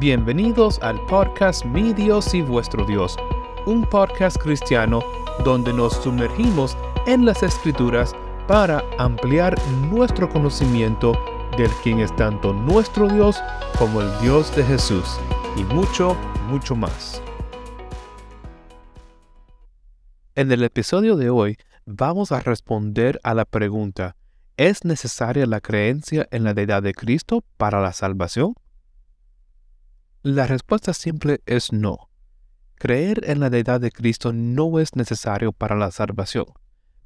Bienvenidos al podcast Mi Dios y vuestro Dios, un podcast cristiano donde nos sumergimos en las escrituras para ampliar nuestro conocimiento del quien es tanto nuestro Dios como el Dios de Jesús, y mucho, mucho más. En el episodio de hoy vamos a responder a la pregunta, ¿es necesaria la creencia en la deidad de Cristo para la salvación? La respuesta simple es no. Creer en la deidad de Cristo no es necesario para la salvación,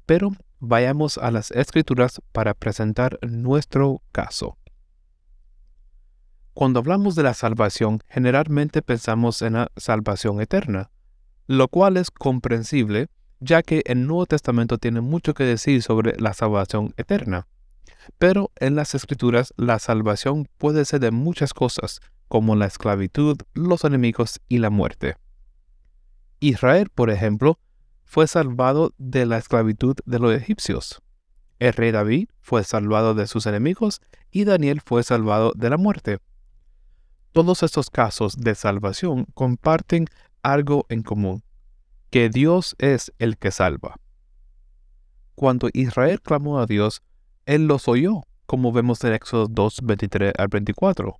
pero vayamos a las escrituras para presentar nuestro caso. Cuando hablamos de la salvación, generalmente pensamos en la salvación eterna, lo cual es comprensible, ya que el Nuevo Testamento tiene mucho que decir sobre la salvación eterna. Pero en las escrituras la salvación puede ser de muchas cosas, como la esclavitud, los enemigos y la muerte. Israel, por ejemplo, fue salvado de la esclavitud de los egipcios. El rey David fue salvado de sus enemigos y Daniel fue salvado de la muerte. Todos estos casos de salvación comparten algo en común, que Dios es el que salva. Cuando Israel clamó a Dios, Él los oyó, como vemos en Éxodo 2, 23 al 24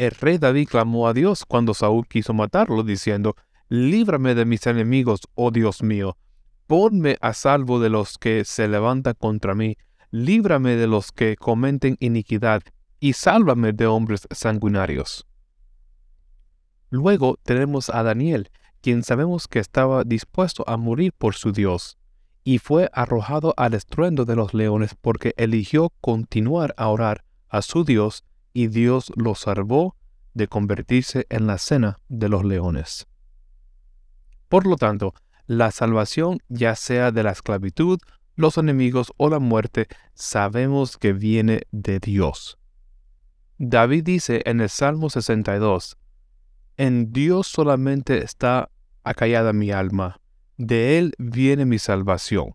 el rey David clamó a Dios cuando Saúl quiso matarlo, diciendo, Líbrame de mis enemigos, oh Dios mío, ponme a salvo de los que se levantan contra mí, líbrame de los que cometen iniquidad, y sálvame de hombres sanguinarios. Luego tenemos a Daniel, quien sabemos que estaba dispuesto a morir por su Dios, y fue arrojado al estruendo de los leones porque eligió continuar a orar a su Dios y Dios lo salvó de convertirse en la cena de los leones. Por lo tanto, la salvación, ya sea de la esclavitud, los enemigos o la muerte, sabemos que viene de Dios. David dice en el Salmo 62, En Dios solamente está acallada mi alma, de Él viene mi salvación.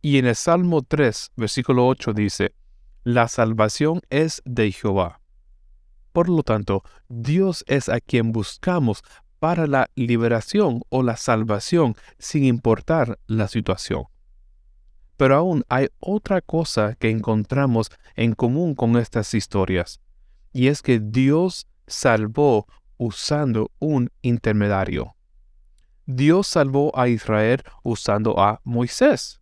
Y en el Salmo 3, versículo 8 dice, la salvación es de Jehová. Por lo tanto, Dios es a quien buscamos para la liberación o la salvación sin importar la situación. Pero aún hay otra cosa que encontramos en común con estas historias, y es que Dios salvó usando un intermediario. Dios salvó a Israel usando a Moisés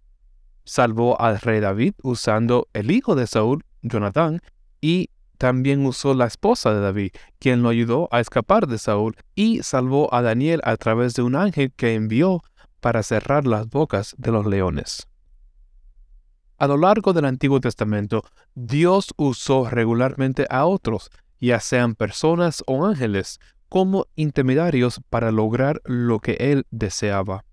salvó al rey David usando el hijo de Saúl, Jonatán, y también usó la esposa de David, quien lo ayudó a escapar de Saúl, y salvó a Daniel a través de un ángel que envió para cerrar las bocas de los leones. A lo largo del Antiguo Testamento, Dios usó regularmente a otros, ya sean personas o ángeles, como intermediarios para lograr lo que él deseaba.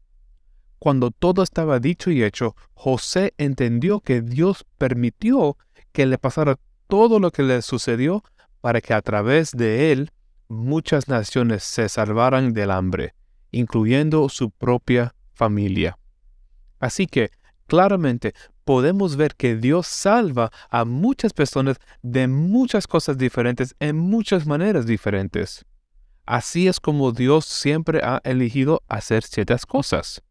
Cuando todo estaba dicho y hecho, José entendió que Dios permitió que le pasara todo lo que le sucedió para que a través de él muchas naciones se salvaran del hambre, incluyendo su propia familia. Así que, claramente, podemos ver que Dios salva a muchas personas de muchas cosas diferentes en muchas maneras diferentes. Así es como Dios siempre ha elegido hacer ciertas cosas.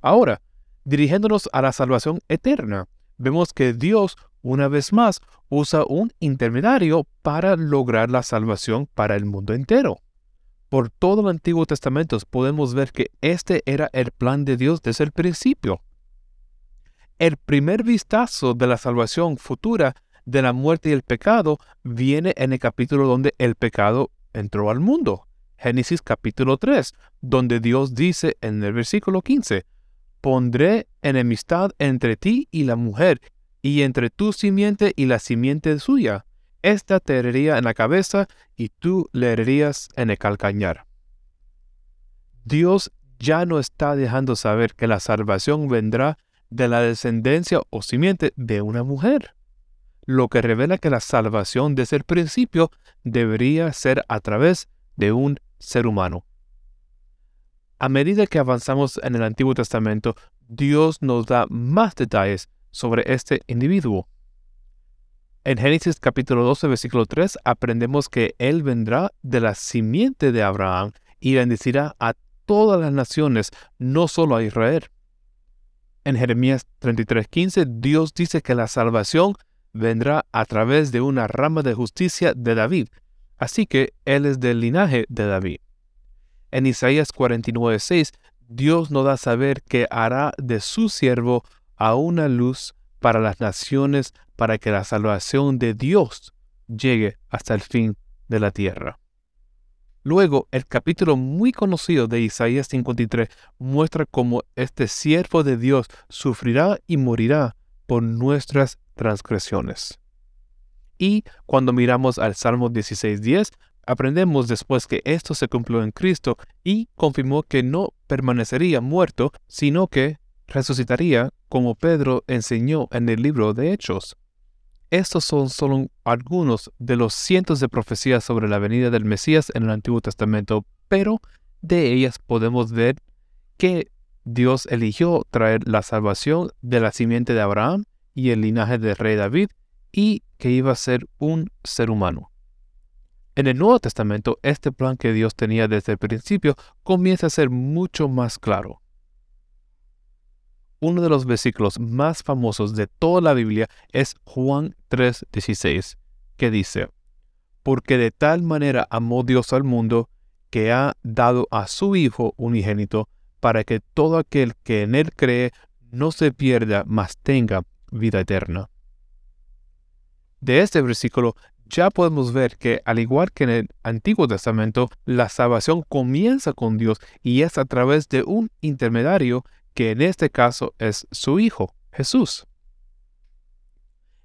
Ahora, dirigiéndonos a la salvación eterna, vemos que Dios, una vez más, usa un intermediario para lograr la salvación para el mundo entero. Por todo el Antiguo Testamento podemos ver que este era el plan de Dios desde el principio. El primer vistazo de la salvación futura de la muerte y el pecado viene en el capítulo donde el pecado entró al mundo. Génesis capítulo 3, donde Dios dice en el versículo 15, pondré enemistad entre ti y la mujer, y entre tu simiente y la simiente suya. Esta te herería en la cabeza, y tú le hererías en el calcañar. Dios ya no está dejando saber que la salvación vendrá de la descendencia o simiente de una mujer, lo que revela que la salvación desde el principio debería ser a través de un ser humano. A medida que avanzamos en el Antiguo Testamento, Dios nos da más detalles sobre este individuo. En Génesis capítulo 12, versículo 3, aprendemos que Él vendrá de la simiente de Abraham y bendecirá a todas las naciones, no solo a Israel. En Jeremías 33:15, Dios dice que la salvación vendrá a través de una rama de justicia de David, así que Él es del linaje de David. En Isaías 49:6, Dios nos da a saber que hará de su siervo a una luz para las naciones para que la salvación de Dios llegue hasta el fin de la tierra. Luego, el capítulo muy conocido de Isaías 53 muestra cómo este siervo de Dios sufrirá y morirá por nuestras transgresiones. Y cuando miramos al Salmo 16.10, aprendemos después que esto se cumplió en Cristo y confirmó que no permanecería muerto, sino que resucitaría como Pedro enseñó en el libro de Hechos. Estos son solo algunos de los cientos de profecías sobre la venida del Mesías en el Antiguo Testamento, pero de ellas podemos ver que Dios eligió traer la salvación de la simiente de Abraham y el linaje del rey David y que iba a ser un ser humano. En el Nuevo Testamento, este plan que Dios tenía desde el principio comienza a ser mucho más claro uno de los versículos más famosos de toda la Biblia es Juan 3:16, que dice, Porque de tal manera amó Dios al mundo, que ha dado a su Hijo unigénito, para que todo aquel que en él cree no se pierda, mas tenga vida eterna. De este versículo ya podemos ver que, al igual que en el Antiguo Testamento, la salvación comienza con Dios y es a través de un intermediario que en este caso es su Hijo, Jesús.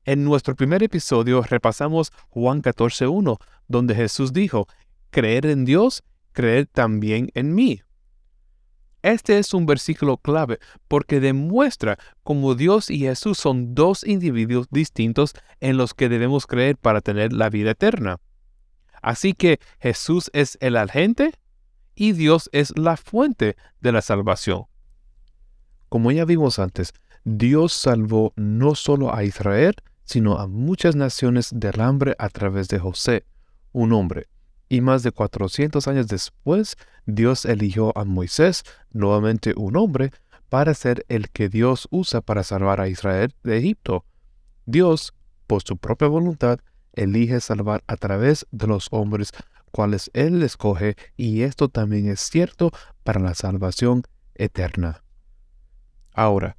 En nuestro primer episodio repasamos Juan 14.1, donde Jesús dijo, creer en Dios, creer también en mí. Este es un versículo clave porque demuestra cómo Dios y Jesús son dos individuos distintos en los que debemos creer para tener la vida eterna. Así que Jesús es el agente y Dios es la fuente de la salvación. Como ya vimos antes, Dios salvó no solo a Israel, sino a muchas naciones del hambre a través de José, un hombre. Y más de 400 años después, Dios eligió a Moisés, nuevamente un hombre, para ser el que Dios usa para salvar a Israel de Egipto. Dios, por su propia voluntad, elige salvar a través de los hombres cuales Él escoge, y esto también es cierto para la salvación eterna. Ahora,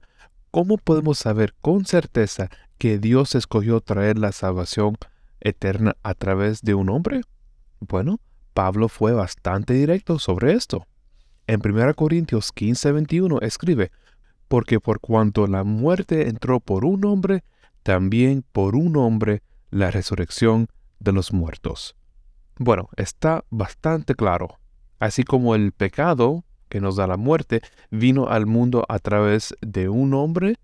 ¿cómo podemos saber con certeza que Dios escogió traer la salvación eterna a través de un hombre? Bueno, Pablo fue bastante directo sobre esto. En 1 Corintios 15, 21 escribe, porque por cuanto la muerte entró por un hombre, también por un hombre la resurrección de los muertos. Bueno, está bastante claro. Así como el pecado que nos da la muerte, vino al mundo a través de un hombre,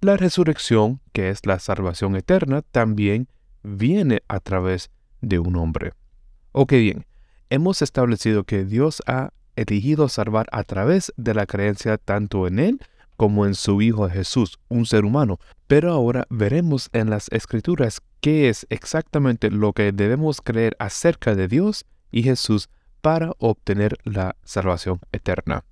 la resurrección, que es la salvación eterna, también viene a través de un hombre. Ok, bien, hemos establecido que Dios ha elegido salvar a través de la creencia tanto en Él como en su Hijo Jesús, un ser humano. Pero ahora veremos en las Escrituras qué es exactamente lo que debemos creer acerca de Dios y Jesús para obtener la salvación eterna.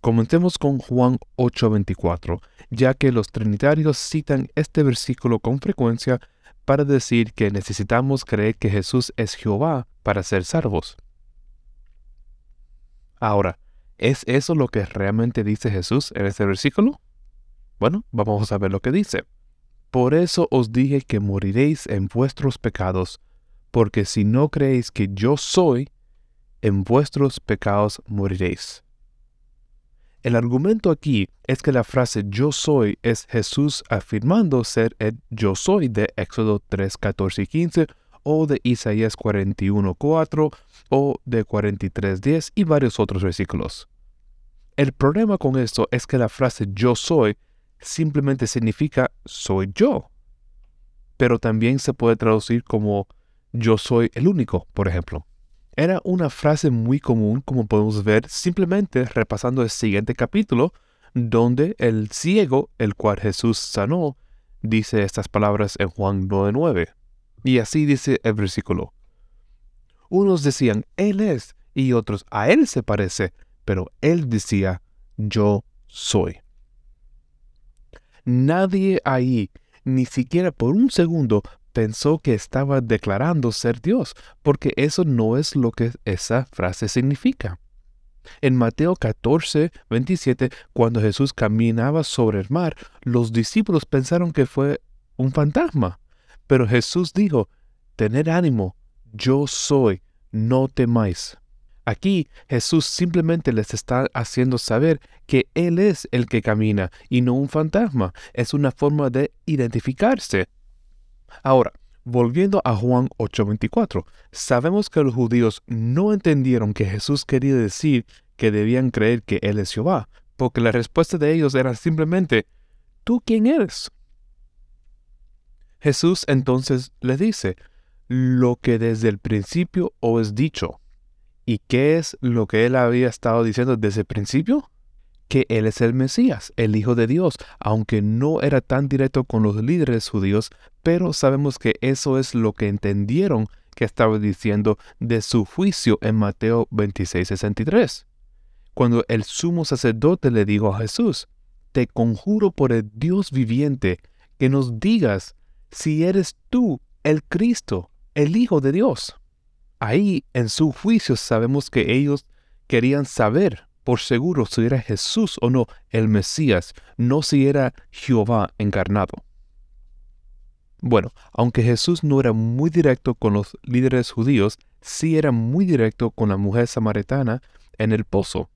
Comencemos con Juan 8:24, ya que los trinitarios citan este versículo con frecuencia para decir que necesitamos creer que Jesús es Jehová para ser salvos. Ahora, ¿es eso lo que realmente dice Jesús en este versículo? Bueno, vamos a ver lo que dice. Por eso os dije que moriréis en vuestros pecados, porque si no creéis que yo soy, en vuestros pecados moriréis. El argumento aquí es que la frase yo soy es Jesús afirmando ser el yo soy de Éxodo 3, 14 y 15 o de Isaías 41.4 o de 43.10 y varios otros versículos. El problema con esto es que la frase yo soy simplemente significa soy yo. Pero también se puede traducir como yo soy el único, por ejemplo. Era una frase muy común, como podemos ver simplemente repasando el siguiente capítulo, donde el ciego, el cual Jesús sanó, dice estas palabras en Juan 9:9. Y así dice el versículo. Unos decían, Él es, y otros, a Él se parece, pero Él decía, yo soy. Nadie ahí, ni siquiera por un segundo, pensó que estaba declarando ser Dios, porque eso no es lo que esa frase significa. En Mateo 14, 27, cuando Jesús caminaba sobre el mar, los discípulos pensaron que fue un fantasma. Pero Jesús dijo, Tened ánimo, yo soy, no temáis. Aquí Jesús simplemente les está haciendo saber que Él es el que camina y no un fantasma. Es una forma de identificarse. Ahora, volviendo a Juan 8:24, sabemos que los judíos no entendieron que Jesús quería decir que debían creer que Él es Jehová, porque la respuesta de ellos era simplemente, ¿tú quién eres? Jesús entonces le dice, lo que desde el principio os dicho. ¿Y qué es lo que él había estado diciendo desde el principio? Que Él es el Mesías, el Hijo de Dios, aunque no era tan directo con los líderes judíos, pero sabemos que eso es lo que entendieron que estaba diciendo de su juicio en Mateo 26:63. Cuando el sumo sacerdote le dijo a Jesús, Te conjuro por el Dios viviente, que nos digas si eres tú el Cristo, el Hijo de Dios. Ahí, en su juicio, sabemos que ellos querían saber por seguro si era Jesús o no el Mesías, no si era Jehová encarnado. Bueno, aunque Jesús no era muy directo con los líderes judíos, sí era muy directo con la mujer samaritana en el pozo.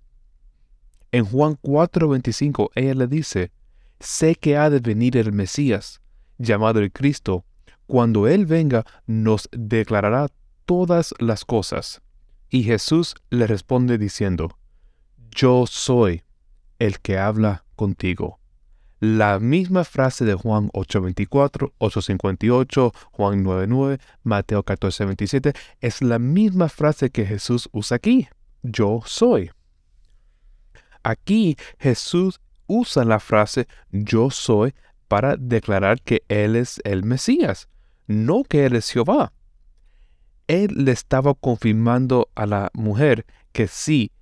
En Juan 4:25 ella le dice, sé que ha de venir el Mesías, llamado el Cristo, cuando Él venga nos declarará todas las cosas. Y Jesús le responde diciendo, yo soy el que habla contigo. La misma frase de Juan 8:24, 8:58, Juan 9:9, Mateo 14:27 es la misma frase que Jesús usa aquí. Yo soy. Aquí Jesús usa la frase yo soy para declarar que Él es el Mesías, no que Él es Jehová. Él le estaba confirmando a la mujer que sí,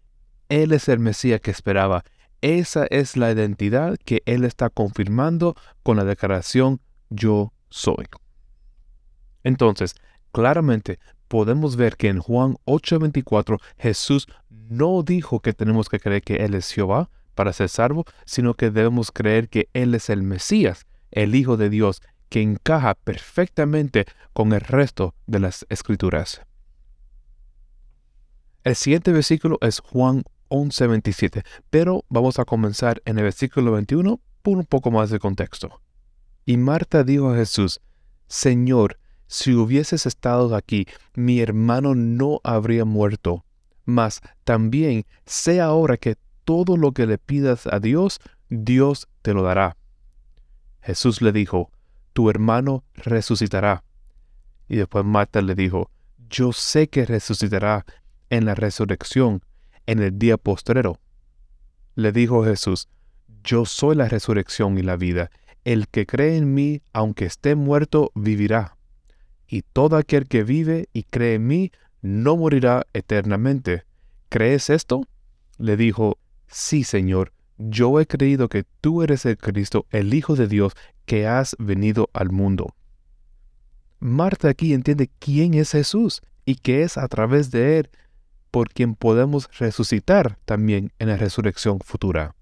él es el Mesías que esperaba. Esa es la identidad que Él está confirmando con la declaración yo soy. Entonces, claramente podemos ver que en Juan 8:24 Jesús no dijo que tenemos que creer que Él es Jehová para ser salvo, sino que debemos creer que Él es el Mesías, el Hijo de Dios, que encaja perfectamente con el resto de las escrituras. El siguiente versículo es Juan 11:27, pero vamos a comenzar en el versículo 21 por un poco más de contexto. Y Marta dijo a Jesús, Señor, si hubieses estado aquí, mi hermano no habría muerto. Mas también sé ahora que todo lo que le pidas a Dios, Dios te lo dará. Jesús le dijo, Tu hermano resucitará. Y después Marta le dijo, Yo sé que resucitará en la resurrección en el día postrero. Le dijo Jesús, Yo soy la resurrección y la vida. El que cree en mí, aunque esté muerto, vivirá. Y todo aquel que vive y cree en mí, no morirá eternamente. ¿Crees esto? Le dijo, Sí, Señor, yo he creído que tú eres el Cristo, el Hijo de Dios, que has venido al mundo. Marta aquí entiende quién es Jesús y que es a través de él por quien podemos resucitar también en la resurrección futura.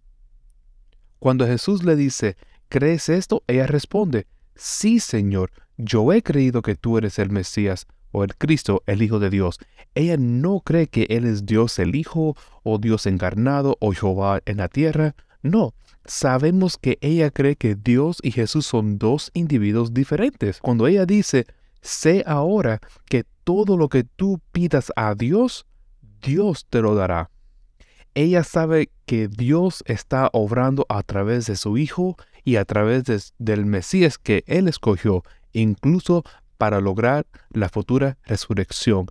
Cuando Jesús le dice, ¿crees esto? Ella responde, sí Señor, yo he creído que tú eres el Mesías o el Cristo, el Hijo de Dios. Ella no cree que Él es Dios el Hijo o Dios encarnado o Jehová en la tierra. No, sabemos que ella cree que Dios y Jesús son dos individuos diferentes. Cuando ella dice, sé ahora que todo lo que tú pidas a Dios, Dios te lo dará. Ella sabe que Dios está obrando a través de su Hijo y a través del Mesías que Él escogió, incluso para lograr la futura resurrección.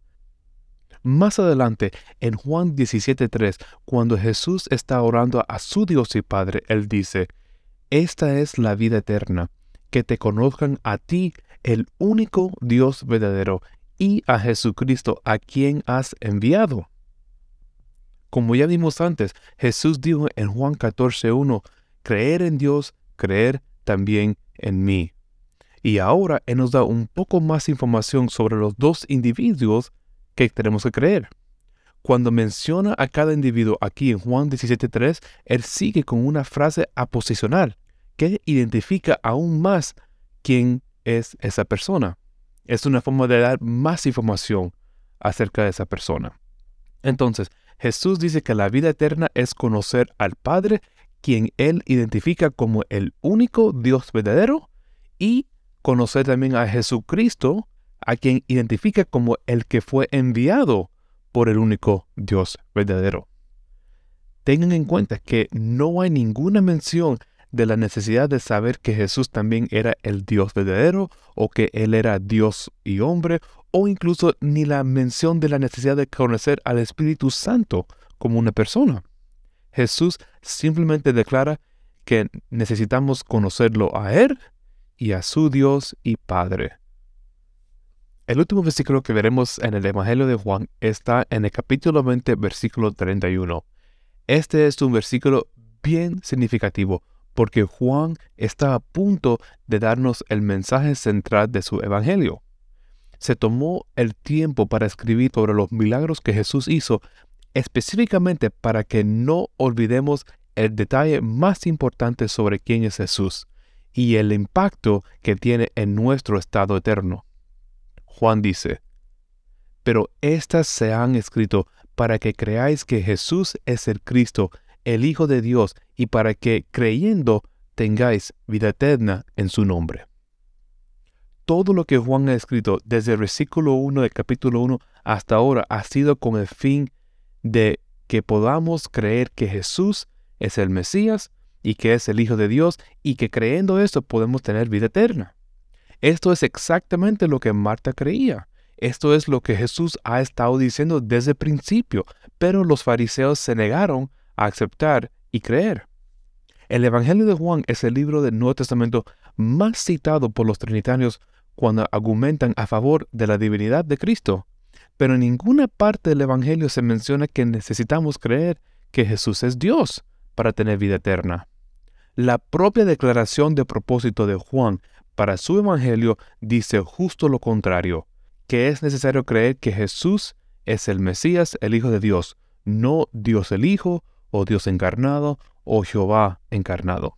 Más adelante, en Juan 17.3, cuando Jesús está orando a su Dios y Padre, Él dice, Esta es la vida eterna, que te conozcan a ti, el único Dios verdadero, y a Jesucristo, a quien has enviado. Como ya vimos antes, Jesús dijo en Juan 14.1, creer en Dios, creer también en mí. Y ahora Él nos da un poco más información sobre los dos individuos que tenemos que creer. Cuando menciona a cada individuo aquí en Juan 17.3, Él sigue con una frase aposicional que identifica aún más quién es esa persona. Es una forma de dar más información acerca de esa persona. Entonces, Jesús dice que la vida eterna es conocer al Padre, quien Él identifica como el único Dios verdadero, y conocer también a Jesucristo, a quien identifica como el que fue enviado por el único Dios verdadero. Tengan en cuenta que no hay ninguna mención de la necesidad de saber que Jesús también era el Dios verdadero o que Él era Dios y hombre o incluso ni la mención de la necesidad de conocer al Espíritu Santo como una persona. Jesús simplemente declara que necesitamos conocerlo a Él y a su Dios y Padre. El último versículo que veremos en el Evangelio de Juan está en el capítulo 20, versículo 31. Este es un versículo bien significativo porque Juan está a punto de darnos el mensaje central de su Evangelio. Se tomó el tiempo para escribir sobre los milagros que Jesús hizo, específicamente para que no olvidemos el detalle más importante sobre quién es Jesús y el impacto que tiene en nuestro estado eterno. Juan dice, Pero estas se han escrito para que creáis que Jesús es el Cristo, el Hijo de Dios, y para que, creyendo, tengáis vida eterna en su nombre. Todo lo que Juan ha escrito desde el versículo 1 del capítulo 1 hasta ahora ha sido con el fin de que podamos creer que Jesús es el Mesías y que es el Hijo de Dios y que creyendo esto podemos tener vida eterna. Esto es exactamente lo que Marta creía. Esto es lo que Jesús ha estado diciendo desde el principio, pero los fariseos se negaron a aceptar y creer. El Evangelio de Juan es el libro del Nuevo Testamento más citado por los trinitarios cuando argumentan a favor de la divinidad de Cristo. Pero en ninguna parte del Evangelio se menciona que necesitamos creer que Jesús es Dios para tener vida eterna. La propia declaración de propósito de Juan para su Evangelio dice justo lo contrario, que es necesario creer que Jesús es el Mesías, el Hijo de Dios, no Dios el Hijo, o Dios encarnado, o Jehová encarnado.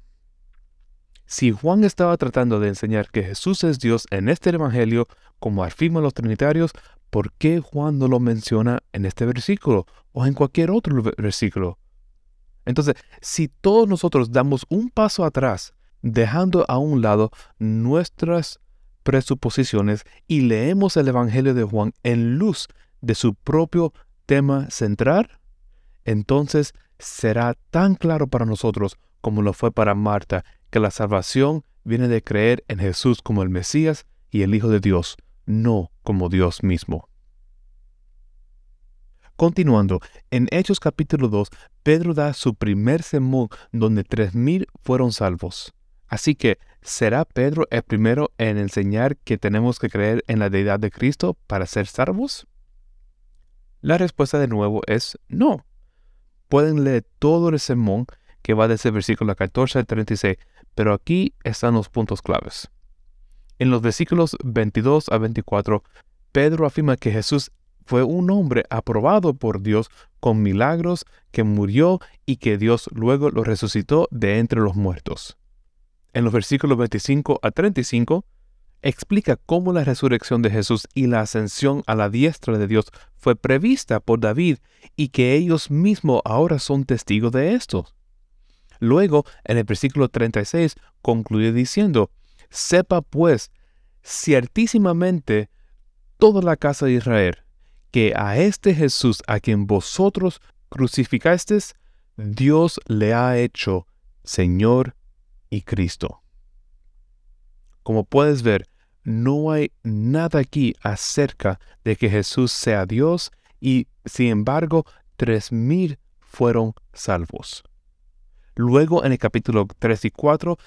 Si Juan estaba tratando de enseñar que Jesús es Dios en este Evangelio, como afirman los trinitarios, ¿por qué Juan no lo menciona en este versículo o en cualquier otro versículo? Entonces, si todos nosotros damos un paso atrás dejando a un lado nuestras presuposiciones y leemos el Evangelio de Juan en luz de su propio tema central, entonces será tan claro para nosotros como lo fue para Marta que la salvación viene de creer en Jesús como el Mesías y el Hijo de Dios, no como Dios mismo. Continuando, en Hechos capítulo 2, Pedro da su primer sermón donde tres mil fueron salvos. Así que, ¿será Pedro el primero en enseñar que tenemos que creer en la deidad de Cristo para ser salvos? La respuesta de nuevo es no. Pueden leer todo el sermón que va desde el versículo 14 al 36, pero aquí están los puntos claves. En los versículos 22 a 24, Pedro afirma que Jesús fue un hombre aprobado por Dios con milagros, que murió y que Dios luego lo resucitó de entre los muertos en los versículos 25 a 35, explica cómo la resurrección de Jesús y la ascensión a la diestra de Dios fue prevista por David y que ellos mismos ahora son testigos de esto. Luego, en el versículo 36, concluye diciendo, Sepa pues, ciertísimamente toda la casa de Israel, que a este Jesús a quien vosotros crucificasteis, Dios le ha hecho Señor y Cristo. Como puedes ver, no hay nada aquí acerca de que Jesús sea Dios y, sin embargo, tres mil fueron salvos. Luego, en el capítulo 3 y 4,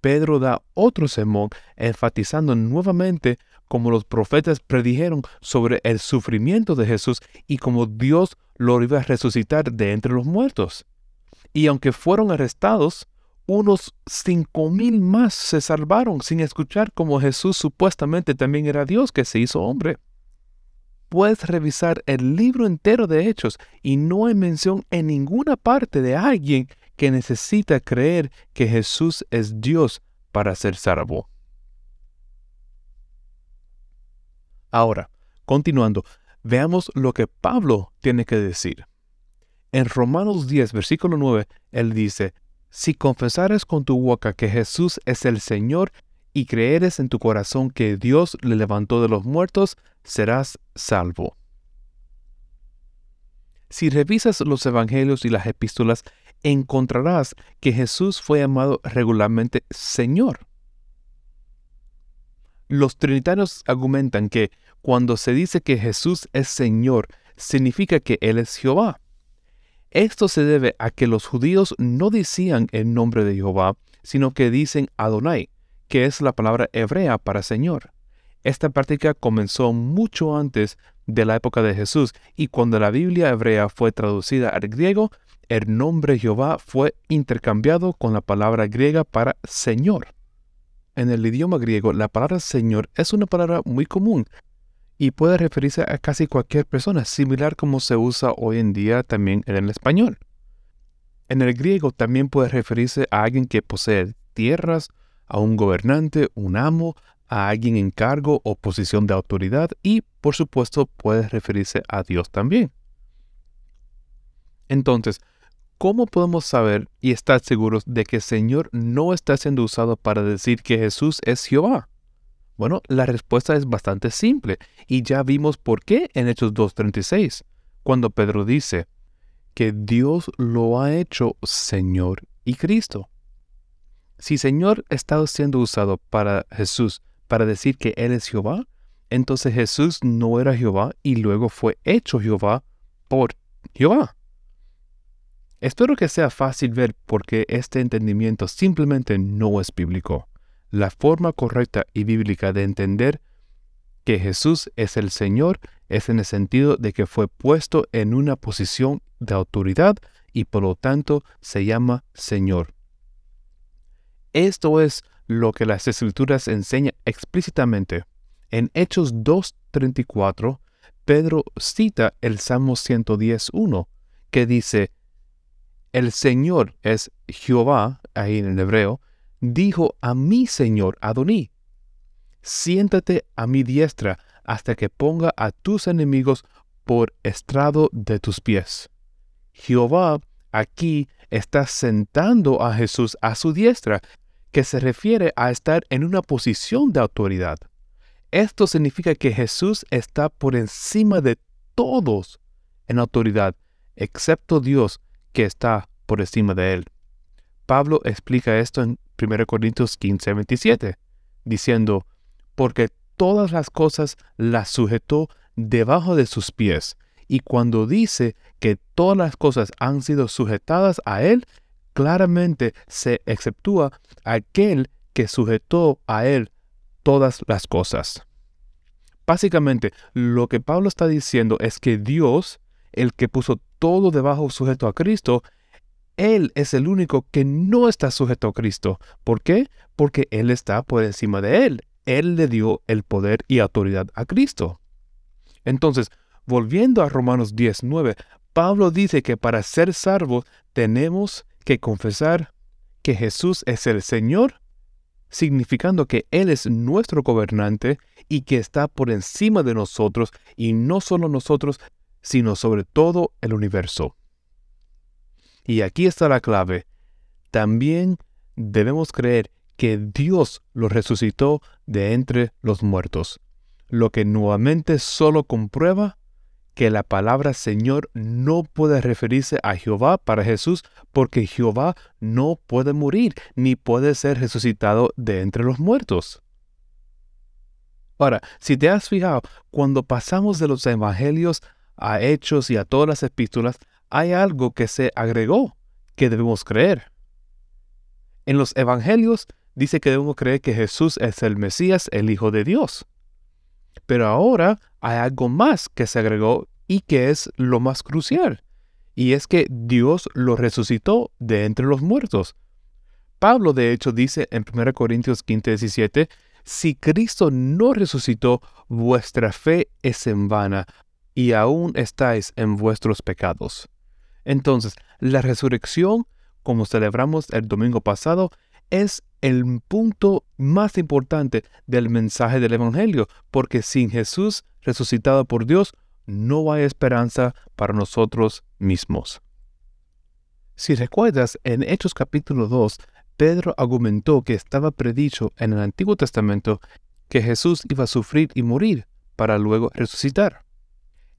Pedro da otro sermón enfatizando nuevamente como los profetas predijeron sobre el sufrimiento de Jesús y cómo Dios lo iba a resucitar de entre los muertos. Y aunque fueron arrestados, unos cinco mil más se salvaron sin escuchar cómo Jesús supuestamente también era Dios que se hizo hombre. Puedes revisar el libro entero de Hechos y no hay mención en ninguna parte de alguien que necesita creer que Jesús es Dios para ser salvo. Ahora, continuando, veamos lo que Pablo tiene que decir. En Romanos 10, versículo 9, él dice, Si confesares con tu boca que Jesús es el Señor y creeres en tu corazón que Dios le levantó de los muertos, serás salvo. Si revisas los evangelios y las epístolas, encontrarás que Jesús fue llamado regularmente Señor. Los trinitarios argumentan que cuando se dice que Jesús es Señor, significa que Él es Jehová. Esto se debe a que los judíos no decían el nombre de Jehová, sino que dicen Adonai, que es la palabra hebrea para Señor. Esta práctica comenzó mucho antes de la época de Jesús y cuando la Biblia hebrea fue traducida al griego, el nombre Jehová fue intercambiado con la palabra griega para Señor. En el idioma griego, la palabra Señor es una palabra muy común y puede referirse a casi cualquier persona, similar como se usa hoy en día también en el español. En el griego también puede referirse a alguien que posee tierras, a un gobernante, un amo, a alguien en cargo o posición de autoridad y, por supuesto, puede referirse a Dios también. Entonces, ¿cómo podemos saber y estar seguros de que el Señor no está siendo usado para decir que Jesús es Jehová? Bueno, la respuesta es bastante simple y ya vimos por qué en Hechos 2.36, cuando Pedro dice que Dios lo ha hecho Señor y Cristo. Si Señor está siendo usado para Jesús para decir que Él es Jehová, entonces Jesús no era Jehová y luego fue hecho Jehová por Jehová. Espero que sea fácil ver por qué este entendimiento simplemente no es bíblico. La forma correcta y bíblica de entender que Jesús es el Señor es en el sentido de que fue puesto en una posición de autoridad y por lo tanto se llama Señor. Esto es lo que las escrituras enseñan explícitamente. En Hechos 2.34, Pedro cita el Salmo 110.1, que dice, el Señor es Jehová, ahí en el hebreo, dijo a mi Señor Adoní, siéntate a mi diestra hasta que ponga a tus enemigos por estrado de tus pies. Jehová aquí está sentando a Jesús a su diestra, que se refiere a estar en una posición de autoridad. Esto significa que Jesús está por encima de todos en autoridad, excepto Dios, está por encima de él. Pablo explica esto en 1 Corintios 15, 27, diciendo, porque todas las cosas las sujetó debajo de sus pies, y cuando dice que todas las cosas han sido sujetadas a él, claramente se exceptúa aquel que sujetó a él todas las cosas. Básicamente, lo que Pablo está diciendo es que Dios, el que puso todo debajo sujeto a Cristo, Él es el único que no está sujeto a Cristo. ¿Por qué? Porque Él está por encima de Él. Él le dio el poder y autoridad a Cristo. Entonces, volviendo a Romanos 19, Pablo dice que para ser salvos tenemos que confesar que Jesús es el Señor, significando que Él es nuestro gobernante y que está por encima de nosotros y no solo nosotros, sino sobre todo el universo. Y aquí está la clave. También debemos creer que Dios lo resucitó de entre los muertos, lo que nuevamente solo comprueba que la palabra Señor no puede referirse a Jehová para Jesús porque Jehová no puede morir ni puede ser resucitado de entre los muertos. Ahora, si te has fijado, cuando pasamos de los evangelios a hechos y a todas las epístolas, hay algo que se agregó que debemos creer. En los evangelios dice que debemos creer que Jesús es el Mesías, el Hijo de Dios. Pero ahora hay algo más que se agregó y que es lo más crucial, y es que Dios lo resucitó de entre los muertos. Pablo de hecho dice en 1 Corintios 15, 17, si Cristo no resucitó, vuestra fe es en vana, y aún estáis en vuestros pecados. Entonces, la resurrección, como celebramos el domingo pasado, es el punto más importante del mensaje del Evangelio, porque sin Jesús resucitado por Dios, no hay esperanza para nosotros mismos. Si recuerdas, en Hechos capítulo 2, Pedro argumentó que estaba predicho en el Antiguo Testamento que Jesús iba a sufrir y morir para luego resucitar.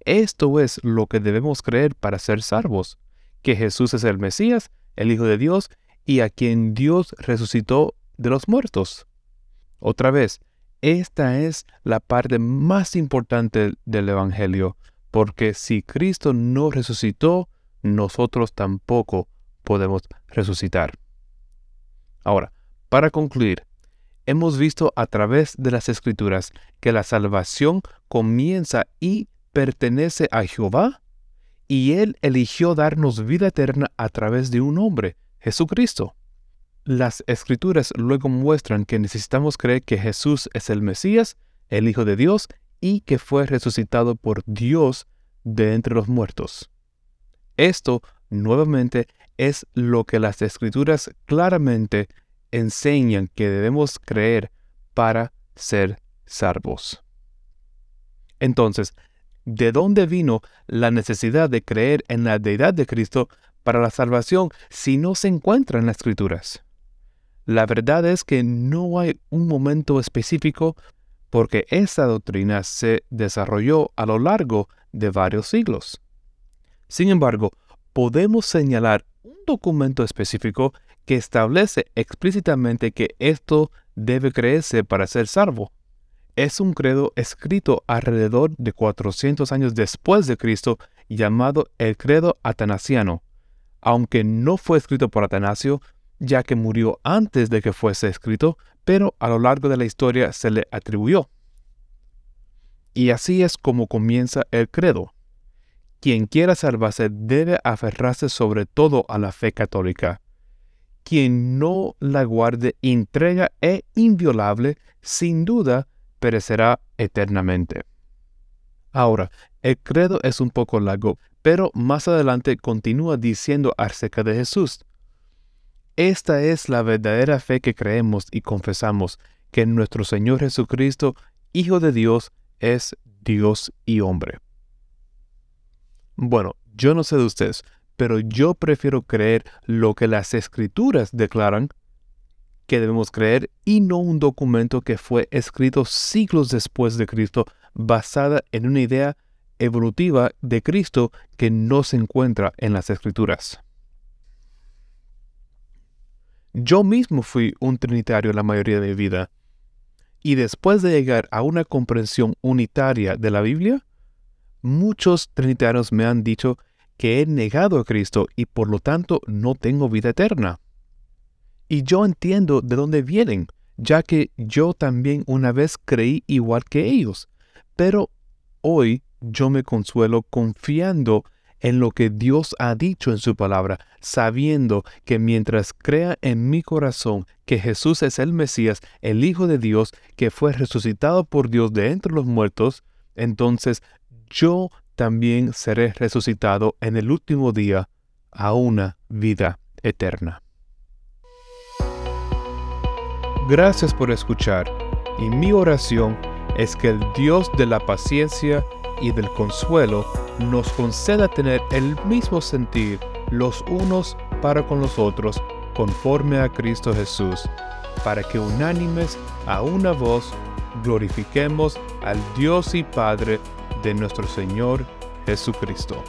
Esto es lo que debemos creer para ser salvos, que Jesús es el Mesías, el Hijo de Dios, y a quien Dios resucitó de los muertos. Otra vez, esta es la parte más importante del Evangelio, porque si Cristo no resucitó, nosotros tampoco podemos resucitar. Ahora, para concluir, hemos visto a través de las Escrituras que la salvación comienza y pertenece a Jehová, y Él eligió darnos vida eterna a través de un hombre, Jesucristo. Las escrituras luego muestran que necesitamos creer que Jesús es el Mesías, el Hijo de Dios, y que fue resucitado por Dios de entre los muertos. Esto, nuevamente, es lo que las escrituras claramente enseñan que debemos creer para ser salvos. Entonces, ¿de dónde vino la necesidad de creer en la deidad de Cristo para la salvación si no se encuentra en las escrituras? La verdad es que no hay un momento específico porque esa doctrina se desarrolló a lo largo de varios siglos. Sin embargo, podemos señalar un documento específico que establece explícitamente que esto debe creerse para ser salvo. Es un credo escrito alrededor de 400 años después de Cristo llamado el credo atanasiano. Aunque no fue escrito por Atanasio, ya que murió antes de que fuese escrito, pero a lo largo de la historia se le atribuyó. Y así es como comienza el credo. Quien quiera salvarse debe aferrarse sobre todo a la fe católica. Quien no la guarde entrega e inviolable, sin duda, perecerá eternamente. Ahora, el credo es un poco largo, pero más adelante continúa diciendo acerca de Jesús. Esta es la verdadera fe que creemos y confesamos, que nuestro Señor Jesucristo, Hijo de Dios, es Dios y hombre. Bueno, yo no sé de ustedes, pero yo prefiero creer lo que las escrituras declaran que debemos creer y no un documento que fue escrito siglos después de Cristo basada en una idea evolutiva de Cristo que no se encuentra en las escrituras. Yo mismo fui un trinitario la mayoría de mi vida. Y después de llegar a una comprensión unitaria de la Biblia, muchos trinitarios me han dicho que he negado a Cristo y por lo tanto no tengo vida eterna. Y yo entiendo de dónde vienen, ya que yo también una vez creí igual que ellos. Pero hoy yo me consuelo confiando en lo que Dios ha dicho en su palabra, sabiendo que mientras crea en mi corazón que Jesús es el Mesías, el Hijo de Dios, que fue resucitado por Dios de entre los muertos, entonces yo también seré resucitado en el último día a una vida eterna. Gracias por escuchar y mi oración es que el Dios de la paciencia y del consuelo nos conceda tener el mismo sentir los unos para con los otros conforme a Cristo Jesús, para que unánimes a una voz glorifiquemos al Dios y Padre de nuestro Señor Jesucristo.